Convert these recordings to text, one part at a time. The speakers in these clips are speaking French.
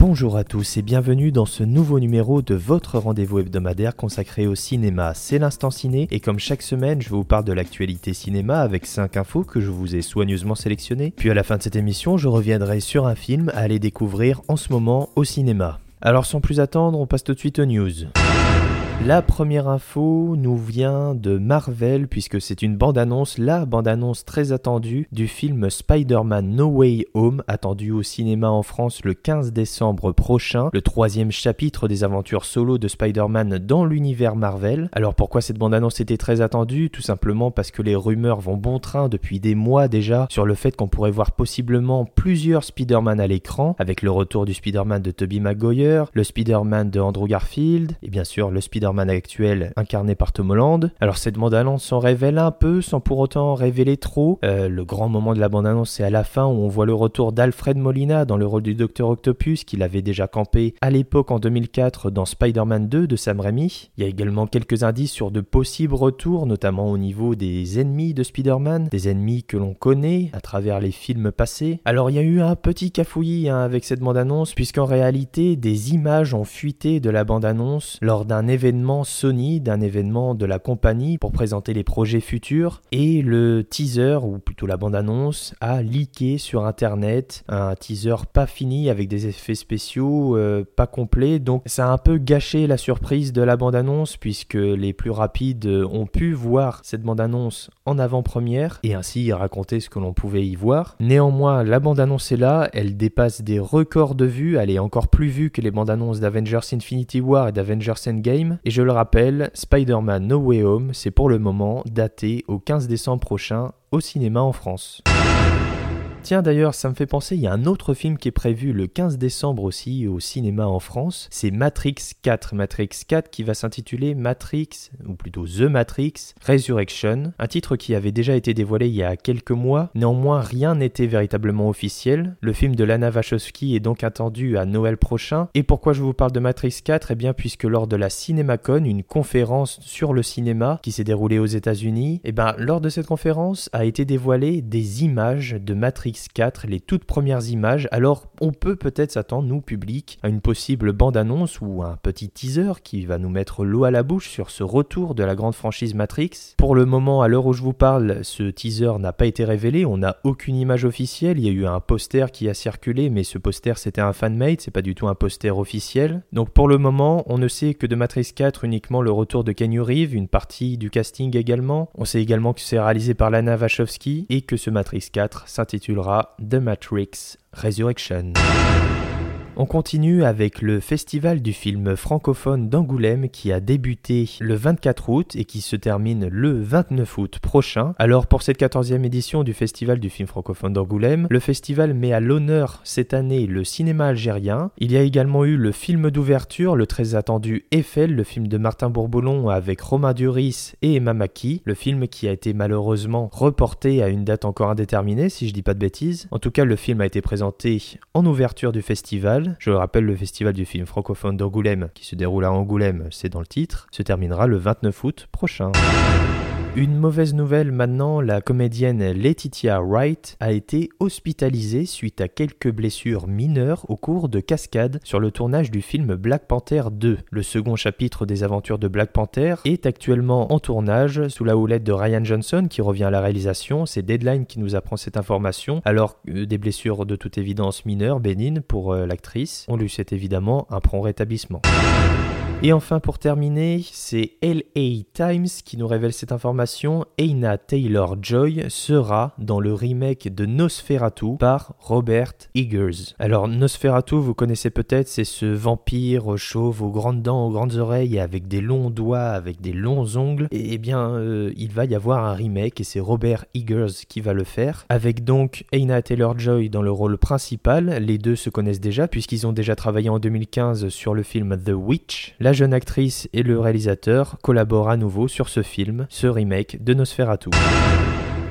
Bonjour à tous et bienvenue dans ce nouveau numéro de votre rendez-vous hebdomadaire consacré au cinéma. C'est l'instant ciné et comme chaque semaine, je vous parle de l'actualité cinéma avec 5 infos que je vous ai soigneusement sélectionnées. Puis à la fin de cette émission, je reviendrai sur un film à aller découvrir en ce moment au cinéma. Alors sans plus attendre, on passe tout de suite aux news. La première info nous vient de Marvel puisque c'est une bande-annonce, la bande-annonce très attendue du film Spider-Man No Way Home, attendu au cinéma en France le 15 décembre prochain, le troisième chapitre des aventures solo de Spider-Man dans l'univers Marvel. Alors pourquoi cette bande-annonce était très attendue? Tout simplement parce que les rumeurs vont bon train depuis des mois déjà sur le fait qu'on pourrait voir possiblement plusieurs Spider-Man à l'écran, avec le retour du Spider-Man de Tobey Maguire, le Spider-Man de Andrew Garfield, et bien sûr le Spider actuel incarné par Tom Holland. Alors cette bande-annonce s'en révèle un peu sans pour autant révéler trop. Euh, le grand moment de la bande-annonce c'est à la fin où on voit le retour d'Alfred Molina dans le rôle du Docteur Octopus qu'il avait déjà campé à l'époque en 2004 dans Spider-Man 2 de Sam Raimi. Il y a également quelques indices sur de possibles retours, notamment au niveau des ennemis de Spider-Man, des ennemis que l'on connaît à travers les films passés. Alors il y a eu un petit cafouillis hein, avec cette bande-annonce puisqu'en réalité des images ont fuité de la bande-annonce lors d'un événement Sony, d'un événement de la compagnie pour présenter les projets futurs. Et le teaser, ou plutôt la bande-annonce, a leaké sur Internet. Un teaser pas fini avec des effets spéciaux euh, pas complets. Donc ça a un peu gâché la surprise de la bande-annonce puisque les plus rapides ont pu voir cette bande-annonce en avant-première et ainsi raconter ce que l'on pouvait y voir. Néanmoins, la bande-annonce est là, elle dépasse des records de vues, elle est encore plus vue que les bandes-annonces d'Avengers Infinity War et d'Avengers Endgame. Et je le rappelle, Spider-Man No Way Home, c'est pour le moment daté au 15 décembre prochain au cinéma en France. Tiens d'ailleurs, ça me fait penser, il y a un autre film qui est prévu le 15 décembre aussi au cinéma en France, c'est Matrix 4. Matrix 4 qui va s'intituler Matrix, ou plutôt The Matrix Resurrection, un titre qui avait déjà été dévoilé il y a quelques mois, néanmoins rien n'était véritablement officiel. Le film de Lana Wachowski est donc attendu à Noël prochain. Et pourquoi je vous parle de Matrix 4 Eh bien puisque lors de la CinemaCon, une conférence sur le cinéma qui s'est déroulée aux États-Unis, eh bien lors de cette conférence a été dévoilé des images de Matrix 4, les toutes premières images. Alors on peut peut-être s'attendre, nous, public, à une possible bande-annonce ou un petit teaser qui va nous mettre l'eau à la bouche sur ce retour de la grande franchise Matrix. Pour le moment, à l'heure où je vous parle, ce teaser n'a pas été révélé, on n'a aucune image officielle, il y a eu un poster qui a circulé, mais ce poster c'était un fanmade, c'est pas du tout un poster officiel. Donc pour le moment, on ne sait que de Matrix 4 uniquement le retour de Kenny Reeves, une partie du casting également. On sait également que c'est réalisé par Lana Wachowski et que ce Matrix 4 s'intitulera The Matrix Resurrection. On continue avec le festival du film francophone d'Angoulême qui a débuté le 24 août et qui se termine le 29 août prochain. Alors pour cette 14e édition du festival du film francophone d'Angoulême, le festival met à l'honneur cette année le cinéma algérien. Il y a également eu le film d'ouverture, le très attendu Eiffel, le film de Martin Bourboulon avec Romain Duris et Emma Maki, le film qui a été malheureusement reporté à une date encore indéterminée si je dis pas de bêtises. En tout cas, le film a été présenté en ouverture du festival je le rappelle, le festival du film francophone d'Angoulême, qui se déroule à Angoulême, c'est dans le titre, se terminera le 29 août prochain. Une mauvaise nouvelle maintenant, la comédienne Laetitia Wright a été hospitalisée suite à quelques blessures mineures au cours de cascades sur le tournage du film Black Panther 2. Le second chapitre des aventures de Black Panther est actuellement en tournage sous la houlette de Ryan Johnson qui revient à la réalisation. C'est Deadline qui nous apprend cette information. Alors des blessures de toute évidence mineures, bénignes pour euh, l'actrice, on lui souhaite évidemment un prompt rétablissement. Et enfin, pour terminer, c'est LA Times qui nous révèle cette information. Aina Taylor-Joy sera dans le remake de Nosferatu par Robert Eggers. Alors, Nosferatu, vous connaissez peut-être, c'est ce vampire chauve aux grandes dents, aux grandes oreilles, avec des longs doigts, avec des longs ongles. Et eh bien, euh, il va y avoir un remake et c'est Robert Eggers qui va le faire. Avec donc Aina Taylor-Joy dans le rôle principal. Les deux se connaissent déjà puisqu'ils ont déjà travaillé en 2015 sur le film The Witch. Jeune actrice et le réalisateur collaborent à nouveau sur ce film, ce remake de Nosferatu.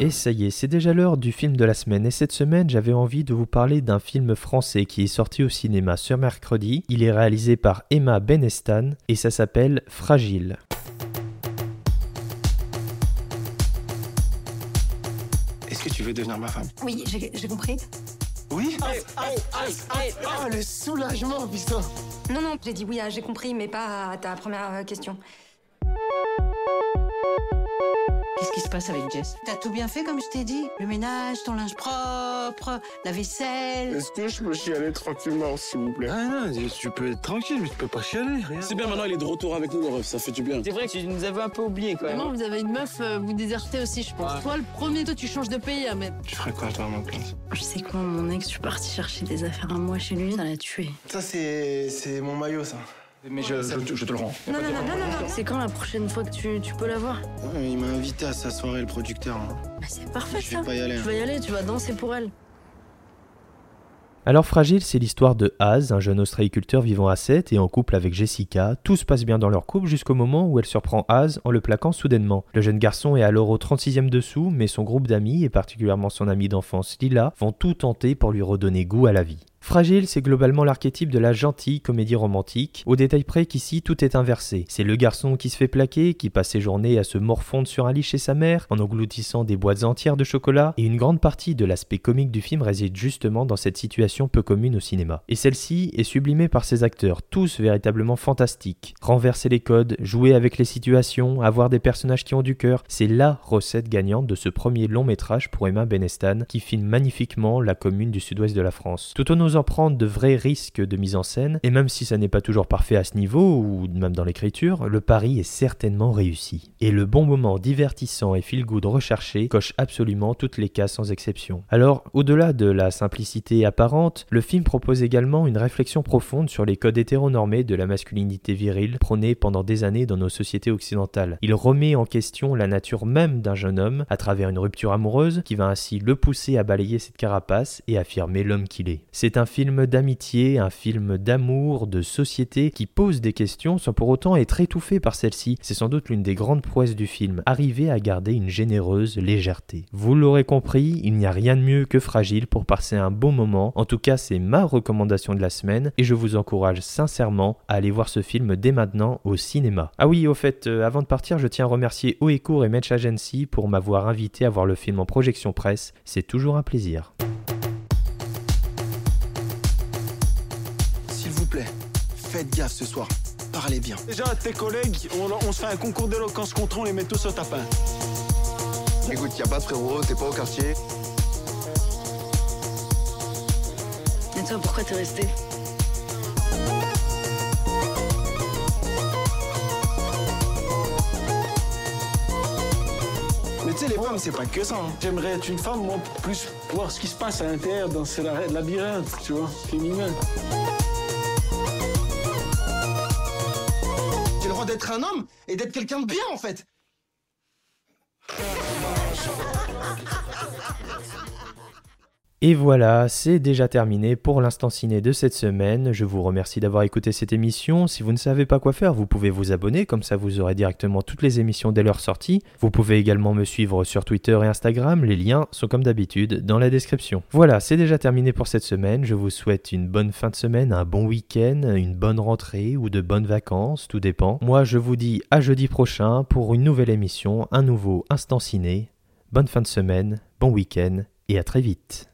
Et ça y est, c'est déjà l'heure du film de la semaine. Et cette semaine, j'avais envie de vous parler d'un film français qui est sorti au cinéma ce mercredi. Il est réalisé par Emma Benestan et ça s'appelle Fragile. Est-ce que tu veux devenir ma femme? Oui, j'ai compris. Oui. Oh, le soulagement, putain. Non, non, j'ai dit oui, j'ai compris, mais pas à ta première euh, question. Qu'est-ce qui se passe avec Jess? T'as tout bien fait comme je t'ai dit Le ménage, ton linge propre, la vaisselle. Est-ce que je peux chialer tranquillement, s'il vous plaît? Ah non, tu peux être tranquille, mais tu peux pas chialer, rien. C'est bien, maintenant il est de retour avec nous, le ref, ça fait du bien. C'est vrai que tu nous avais un peu oublié quand même. Maman, vous avez une meuf, euh, vous désertez aussi, je pense. Ouais. Toi, le premier, toi, tu changes de pays, Ahmed. Tu ferais quoi, toi, à ma place Je sais quoi, mon ex, je suis partie chercher des affaires à moi chez lui, ça l'a tué. Ça, c'est c'est mon maillot, ça. Mais je, je, je te le rends. Non, non, non, non, non, non. C'est quand la prochaine fois que tu, tu peux la voir Ouais, il m'a invité à sa soirée, le producteur. hein. Bah, c'est parfait, Je vais ça. pas y aller. Tu vas y aller, tu vas danser pour elle. Alors Fragile, c'est l'histoire de Az, un jeune ostréiculteur vivant à Sète et en couple avec Jessica. Tout se passe bien dans leur couple jusqu'au moment où elle surprend Az en le plaquant soudainement. Le jeune garçon est alors au 36e dessous, mais son groupe d'amis, et particulièrement son amie d'enfance Lila, vont tout tenter pour lui redonner goût à la vie. Fragile, c'est globalement l'archétype de la gentille comédie romantique, au détail près qu'ici tout est inversé. C'est le garçon qui se fait plaquer, qui passe ses journées à se morfondre sur un lit chez sa mère, en engloutissant des boîtes entières de chocolat, et une grande partie de l'aspect comique du film réside justement dans cette situation peu commune au cinéma. Et celle-ci est sublimée par ses acteurs, tous véritablement fantastiques. Renverser les codes, jouer avec les situations, avoir des personnages qui ont du cœur, c'est la recette gagnante de ce premier long métrage pour Emma Benestan, qui filme magnifiquement la commune du sud-ouest de la France. Prendre de vrais risques de mise en scène, et même si ça n'est pas toujours parfait à ce niveau, ou même dans l'écriture, le pari est certainement réussi. Et le bon moment divertissant et feel-good recherché coche absolument toutes les cases sans exception. Alors, au-delà de la simplicité apparente, le film propose également une réflexion profonde sur les codes hétéronormés de la masculinité virile prônée pendant des années dans nos sociétés occidentales. Il remet en question la nature même d'un jeune homme à travers une rupture amoureuse qui va ainsi le pousser à balayer cette carapace et affirmer l'homme qu'il est. C'est un film d'amitié, un film d'amour, de société qui pose des questions sans pour autant être étouffé par celle-ci. C'est sans doute l'une des grandes prouesses du film, arriver à garder une généreuse légèreté. Vous l'aurez compris, il n'y a rien de mieux que Fragile pour passer un bon moment. En tout cas, c'est ma recommandation de la semaine et je vous encourage sincèrement à aller voir ce film dès maintenant au cinéma. Ah oui, au fait, euh, avant de partir, je tiens à remercier Oecourt et Match Agency pour m'avoir invité à voir le film en projection presse. C'est toujours un plaisir. Faites gaffe ce soir. Parlez bien. Déjà, tes collègues, on, on se fait un concours d'éloquence contre on les met tous au tapin. Écoute, y a pas de frérot, t'es pas au quartier. Et toi, pourquoi t'es resté Mais tu sais, les femmes, c'est pas que ça. hein. J'aimerais être une femme, moi, pour plus voir ce qui se passe à l'intérieur dans ce la- labyrinthe, tu vois, féminin. Un homme et d'être quelqu'un de bien, en fait. Et voilà, c'est déjà terminé pour l'instant ciné de cette semaine. Je vous remercie d'avoir écouté cette émission. Si vous ne savez pas quoi faire, vous pouvez vous abonner, comme ça vous aurez directement toutes les émissions dès leur sortie. Vous pouvez également me suivre sur Twitter et Instagram, les liens sont comme d'habitude dans la description. Voilà, c'est déjà terminé pour cette semaine. Je vous souhaite une bonne fin de semaine, un bon week-end, une bonne rentrée ou de bonnes vacances, tout dépend. Moi je vous dis à jeudi prochain pour une nouvelle émission, un nouveau Instant Ciné. Bonne fin de semaine, bon week-end et à très vite.